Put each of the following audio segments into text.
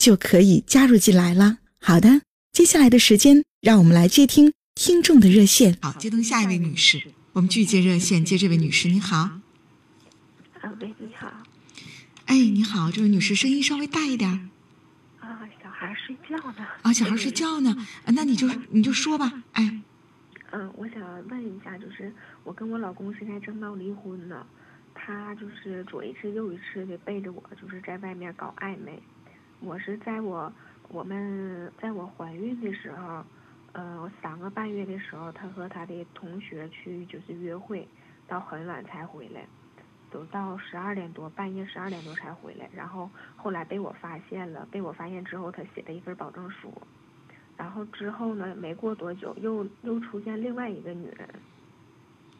就可以加入进来了。好的，接下来的时间，让我们来接听听众的热线。好，接通下一位女士，我们继续接热线，接这位女士，你好。啊，喂，你好。哎，你好，这位女士，声音稍微大一点。啊，小孩睡觉呢。啊，小孩睡觉呢，那你就你就说吧，哎。嗯，我想问一下，就是我跟我老公现在正闹离婚呢，他就是左一次右一次的背着我，就是在外面搞暧昧。我是在我我们在我怀孕的时候，呃，三个半月的时候，他和他的同学去就是约会，到很晚才回来，都到十二点多，半夜十二点多才回来。然后后来被我发现了，被我发现之后，他写了一份保证书。然后之后呢？没过多久，又又出现另外一个女人，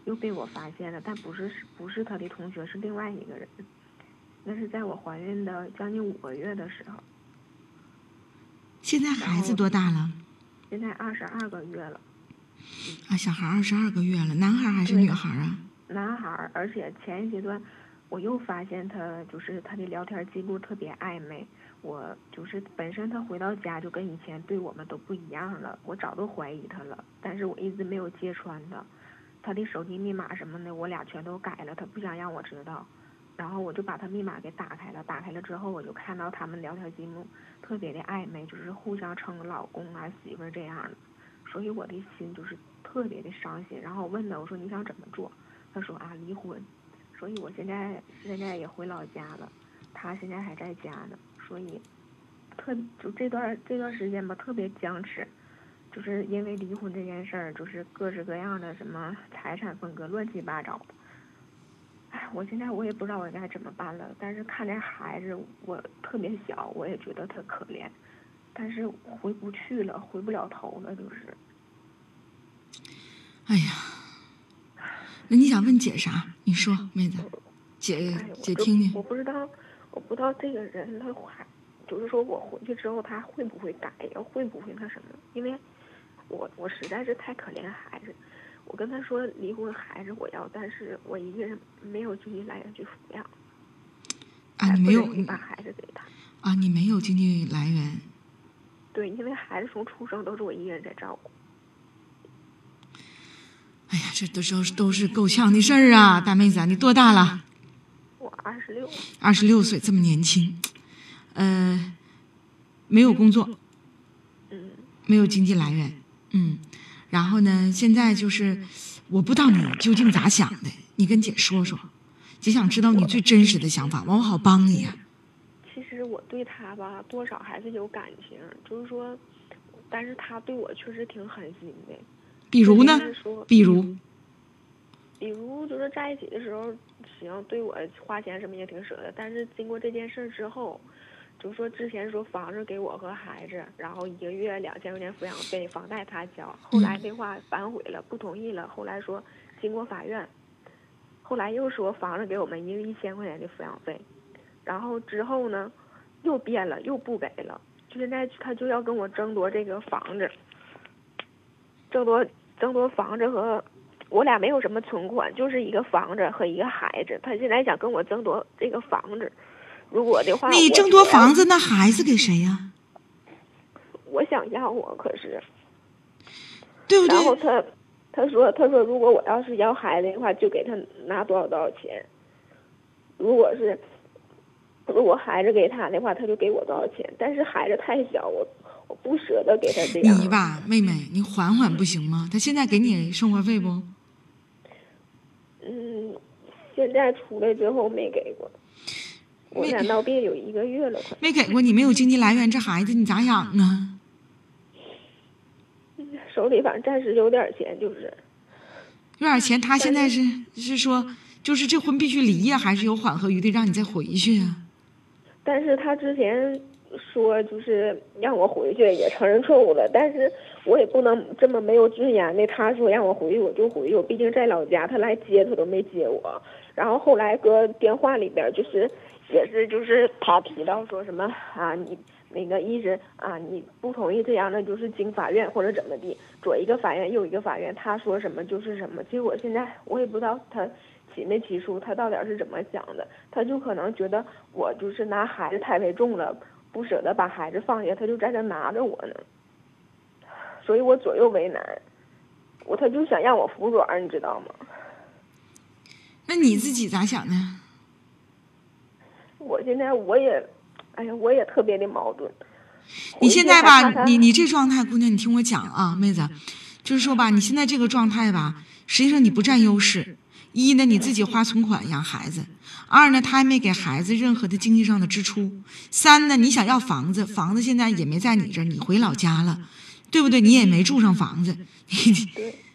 又被我发现了，但不是不是他的同学，是另外一个人。那是在我怀孕的将近五个月的时候。现在孩子多大了？现在二十二个月了。啊，小孩二十二个月了，男孩还是女孩啊？男孩，而且前一阶段我又发现他就是他的聊天记录特别暧昧。我就是本身他回到家就跟以前对我们都不一样了，我早都怀疑他了，但是我一直没有揭穿他，他的手机密码什么的我俩全都改了，他不想让我知道，然后我就把他密码给打开了，打开了之后我就看到他们聊天记录特别的暧昧，就是互相称老公啊媳妇这样的，所以我的心就是特别的伤心，然后我问他我说你想怎么做，他说啊离婚，所以我现在现在也回老家了，他现在还在家呢。所以，特就这段这段时间吧，特别僵持，就是因为离婚这件事儿，就是各式各样的什么财产分割，乱七八糟的。我现在我也不知道我该怎么办了。但是看这孩子，我特别小，我也觉得他可怜，但是回不去了，回不了头了，就是。哎呀，那你想问姐啥？你说，妹子，姐姐听听。我不知道。我不知道这个人他还，就是说我回去之后他会不会改呀？会不会那什么？因为，我我实在是太可怜孩子。我跟他说离婚孩子我要，但是我一个人没有经济来源去抚养。啊，你没有把孩子给他。啊，你没有经济来源。对，因为孩子从出生都是我一个人在照顾。哎呀，这都是都是够呛的事儿啊，大妹子，你多大了？我二十六，二十六岁这么年轻，呃，没有工作，嗯，没有经济来源，嗯，然后呢，现在就是我不知道你究竟咋想的，你跟姐说说，姐想知道你最真实的想法，完我好帮你呀。其实我对他吧，多少还是有感情，就是说，但是他对我确实挺狠心的。比如呢？比如。比如就是在一起的时候，行，对我花钱什么也挺舍得。但是经过这件事之后，就说之前说房子给我和孩子，然后一个月两千块钱抚养费，房贷他交。后来的话反悔了，不同意了。后来说经过法院，后来又说房子给我们一个一千块钱的抚养费，然后之后呢，又变了，又不给了。就现在他就要跟我争夺这个房子，争夺争夺房子和。我俩没有什么存款，就是一个房子和一个孩子。他现在想跟我争夺这个房子，如果的话，你挣多房子，那孩子给谁呀？我想要我，可是，对不对？然后他他说他说如果我要是要孩子的话，就给他拿多少多少钱。如果是如果孩子给他的话，他就给我多少钱。但是孩子太小，我我不舍得给他这样。你吧，妹妹，你缓缓不行吗？他现在给你生活费不？嗯，现在出来之后没给过。我俩闹别扭一个月了，快。没给过，你没有经济来源，这孩子你咋养啊？手里反正暂时有点钱，就是。有点钱，他现在是是说，就是这婚必须离呀，还是有缓和余地让你再回去啊？但是他之前说就是让我回去，也承认错误了，但是我也不能这么没有尊严的。他说让我回去我就回去，我毕竟在老家，他来接他都没接我。然后后来搁电话里边就是也是就是他提到说什么啊你。那个一直啊，你不同意这样的就是经法院或者怎么地，左一个法院右一个法院，他说什么就是什么。其实我现在我也不知道他起没起诉，他到底是怎么想的。他就可能觉得我就是拿孩子太为重了，不舍得把孩子放下，他就在这拿着我呢。所以我左右为难，我他就想让我服软，你知道吗？那你自己咋想的？我现在我也。哎呀，我也特别的矛盾。你现在吧，你你这状态，姑娘，你听我讲啊，妹子，就是说吧，你现在这个状态吧，实际上你不占优势。一呢，你自己花存款养孩子；二呢，他还没给孩子任何的经济上的支出；三呢，你想要房子，房子现在也没在你这儿，你回老家了，对不对？你也没住上房子。你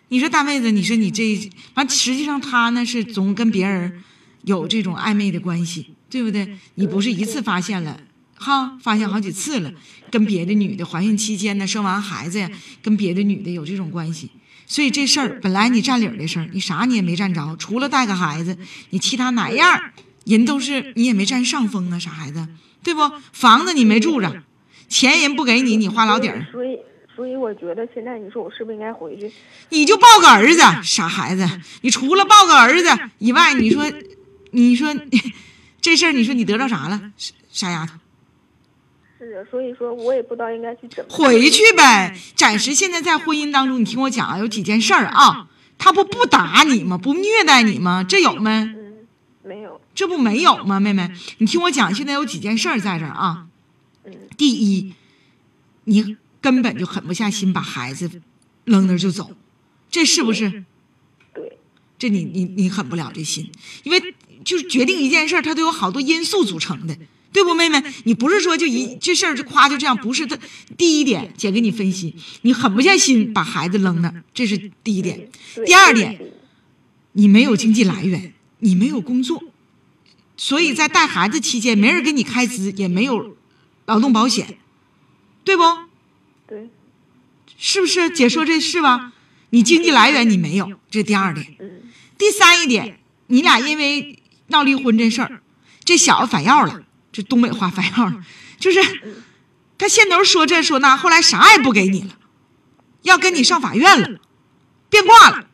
你说大妹子，你说你这完，实际上他呢是总跟别人有这种暧昧的关系，对不对？你不是一次发现了。哈，发现好几次了，跟别的女的怀孕期间呢，生完孩子呀，跟别的女的有这种关系，所以这事儿本来你占理儿的事儿，你啥你也没占着，除了带个孩子，你其他哪样人都是你也没占上风啊，傻孩子，对不？房子你没住着，钱人不给你，你花老底儿。所以，所以我觉得现在你说我是不是应该回去？你就抱个儿子，傻孩子，你除了抱个儿子以外，你说，你说 这事儿，你说你得着啥了，傻丫头？是，所以说我也不知道应该去怎么回去呗。暂时现在在婚姻当中，你听我讲啊，有几件事儿啊。他不不打你吗？不虐待你吗？这有没？嗯，没有。这不没有吗，妹妹？你听我讲，现在有几件事儿在这儿啊。嗯。第一，你根本就狠不下心把孩子扔那儿就走，这是不是？对。这你你你狠不了这心，因为就是决定一件事儿，它都有好多因素组成的。对不，妹妹，你不是说就一这事儿就夸就这样，不是的。第一点，姐给你分析，你狠不下心把孩子扔那，这是第一点。第二点，你没有经济来源，你没有工作，所以在带孩子期间没人给你开支，也没有劳动保险，对不？对，是不是？姐说这是吧？你经济来源你没有，这是第二点。第三一点，你俩因为闹离婚这事儿，这小子反要了。这东北话反样，就是他先头说这说那，后来啥也不给你了，要跟你上法院了，变卦了，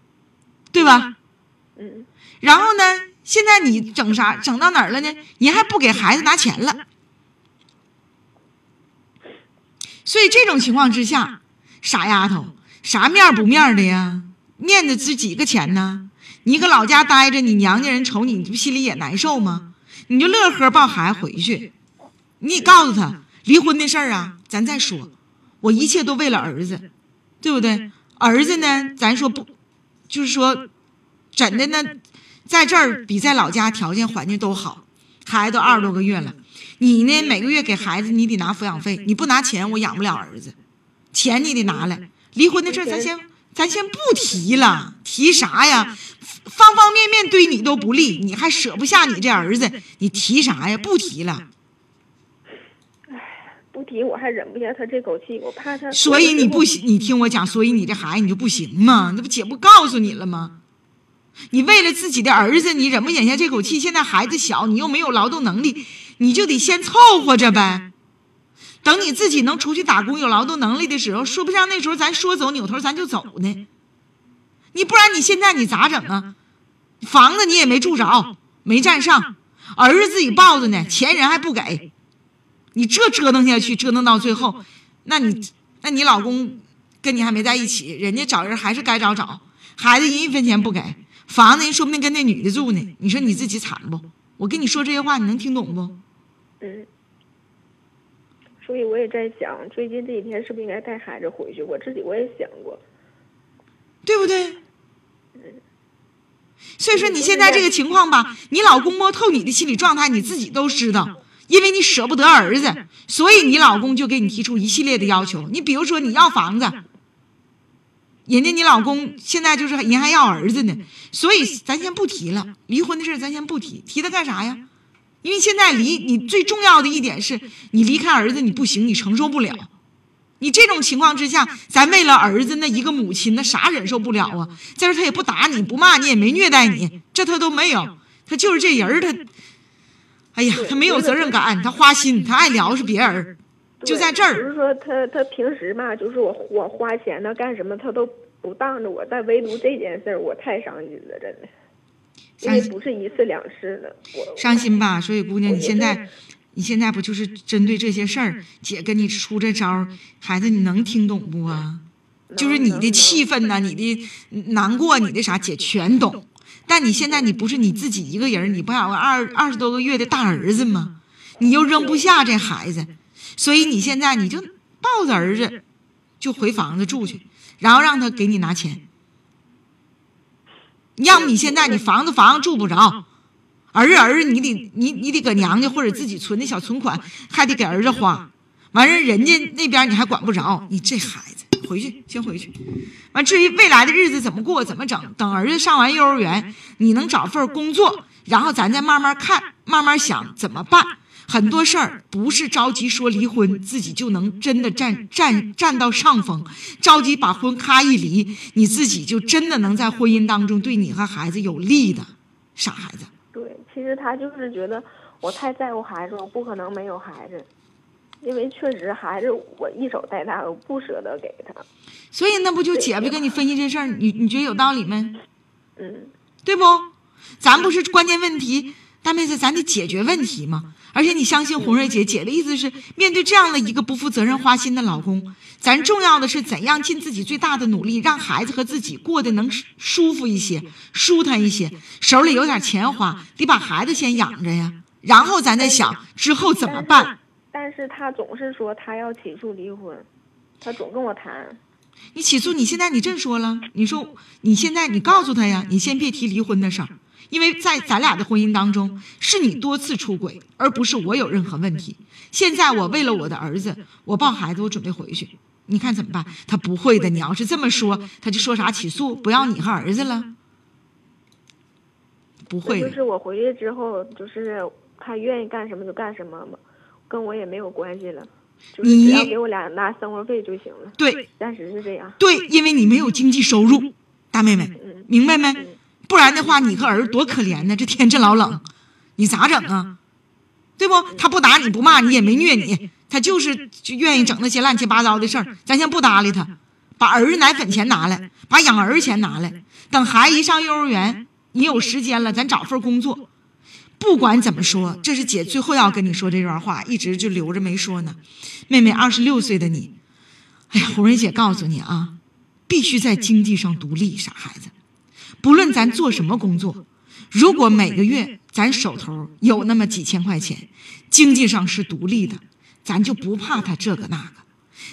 对吧？嗯。然后呢，现在你整啥？整到哪儿了呢？你还不给孩子拿钱了。所以这种情况之下，傻丫头，啥面不面的呀？面子值几个钱呢？你搁老家待着，你娘家人瞅你，你不心里也难受吗？你就乐呵抱孩子回去，你也告诉他离婚的事儿啊，咱再说。我一切都为了儿子，对不对？儿子呢，咱说不，就是说，怎的呢？在这儿比在老家条件环境都好，孩子都二十多个月了。你呢，每个月给孩子你得拿抚养费，你不拿钱我养不了儿子，钱你得拿来。离婚的事儿咱先咱先不提了，提啥呀？方方面面对你都不利，你还舍不下你这儿子，你提啥呀？不提了。哎，不提我还忍不下他这口气，我怕他。所以你不行，你听我讲，所以你这孩子你就不行吗？那不姐不告诉你了吗？你为了自己的儿子，你忍不忍下这口气？现在孩子小，你又没有劳动能力，你就得先凑合着呗。等你自己能出去打工、有劳动能力的时候，说不上那时候咱说走扭头咱就走呢。你不然你现在你咋整啊？房子你也没住着，没占上，儿子自己抱着呢，钱人还不给，你这折腾下去，折腾到最后，那你那你老公跟你还没在一起，人家找人还是该找找，孩子人一分钱不给，房子人说不定跟那女的住呢，你说你自己惨不？我跟你说这些话，你能听懂不？嗯。所以我也在想，最近这几天是不是应该带孩子回去？我自己我也想过，对不对？嗯所以说你现在这个情况吧，你老公摸透你的心理状态，你自己都知道，因为你舍不得儿子，所以你老公就给你提出一系列的要求。你比如说你要房子，人家你老公现在就是人还要儿子呢，所以咱先不提了，离婚的事咱先不提，提他干啥呀？因为现在离你最重要的一点是你离开儿子你不行，你承受不了。你这种情况之下，咱为了儿子那一个母亲，那啥忍受不了啊？再说他也不打你不骂你，也没虐待你，这他都没有。他就是这人他，哎呀，他没有责任感，他花心，他爱聊是别人，就在这儿。就是说他他平时嘛，就是我我花钱呢干什么，他都不当着我，但唯独这件事儿，我太伤心了，真的。因为不是一次两次的，伤心吧？所以姑娘，你现在。你现在不就是针对这些事儿，姐跟你出这招，孩子你能听懂不啊？就是你的气愤呐，你的难过，你的啥，姐全懂。但你现在你不是你自己一个人，你不还有个二二十多个月的大儿子吗？你又扔不下这孩子，所以你现在你就抱着儿子就回房子住去，然后让他给你拿钱。要么你现在你房子房子住不着。儿子儿子，你得你你得搁娘家或者自己存的小存款，还得给儿子花。完事人家那边你还管不着，你这孩子回去先回去。完至于未来的日子怎么过怎么整，等儿子上完幼儿园，你能找份工作，然后咱再慢慢看，慢慢想怎么办。很多事儿不是着急说离婚，自己就能真的占占占到上风。着急把婚咔一离，你自己就真的能在婚姻当中对你和孩子有利的，傻孩子。对其实他就是觉得我太在乎孩子，我不可能没有孩子，因为确实孩子我一手带大，我不舍得给他。所以那不就姐夫跟你分析这事儿，你你觉得有道理没？嗯，对不？咱不是关键问题，大妹子，咱得解决问题嘛。而且你相信红瑞姐，姐的意思是，面对这样的一个不负责任、花心的老公，咱重要的是怎样尽自己最大的努力，让孩子和自己过得能舒服一些、舒坦一些，手里有点钱花，得把孩子先养着呀。然后咱再想之后怎么办。但是他总是说他要起诉离婚，他总跟我谈。你起诉，你现在你这说了，你说你现在你告诉他呀，你先别提离婚的事儿。因为在咱俩的婚姻当中，是你多次出轨，而不是我有任何问题。现在我为了我的儿子，我抱孩子，我准备回去，你看怎么办？他不会的，你要是这么说，他就说啥起诉，不要你和儿子了。不会。就是我回去之后，就是他愿意干什么就干什么嘛，跟我也没有关系了。你只要给我俩拿生活费就行了。对，暂时是这样。对，因为你没有经济收入，大妹妹，明白没？不然的话，你和儿子多可怜呢！这天这老冷，你咋整啊？对不？他不打你不骂你也没虐你，他就是就愿意整那些乱七八糟的事儿。咱先不搭理他，把儿子奶粉钱拿来，把养儿钱拿来。等孩子一上幼儿园，你有时间了，咱找份工作。不管怎么说，这是姐最后要跟你说这段话，一直就留着没说呢。妹妹，二十六岁的你，哎呀，红蕊姐告诉你啊，必须在经济上独立，傻孩子。不论咱做什么工作，如果每个月咱手头有那么几千块钱，经济上是独立的，咱就不怕他这个那个。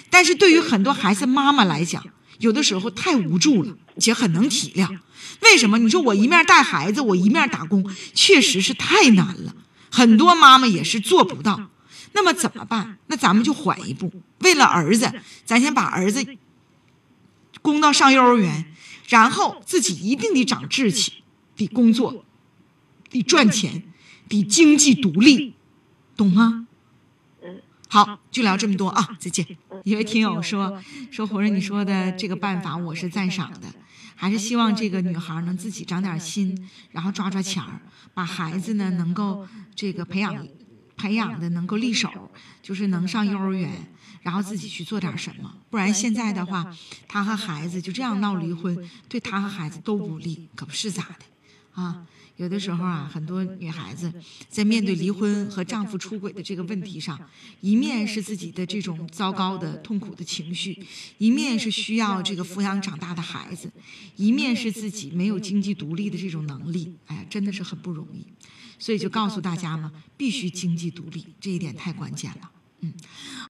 但是对于很多孩子妈妈来讲，有的时候太无助了，姐很能体谅。为什么？你说我一面带孩子，我一面打工，确实是太难了。很多妈妈也是做不到。那么怎么办？那咱们就缓一步，为了儿子，咱先把儿子供到上幼儿园。然后自己一定得长志气，得工作，得赚钱，得经济独立，懂吗？嗯，好，就聊这么多啊，再见。一位听友说说红人，你说的这个办法我是赞赏的，还是希望这个女孩能自己长点心，然后抓抓钱儿，把孩子呢能够这个培养培养的能够立手，就是能上幼儿园。然后自己去做点什么，不然现在的话，他和孩子就这样闹离婚，对他和孩子都不利，可不是咋的，啊，有的时候啊，很多女孩子在面对离婚和丈夫出轨的这个问题上，一面是自己的这种糟糕的痛苦的情绪，一面是需要这个抚养长大的孩子，一面是自己没有经济独立的这种能力，哎呀，真的是很不容易。所以就告诉大家嘛，必须经济独立，这一点太关键了。嗯。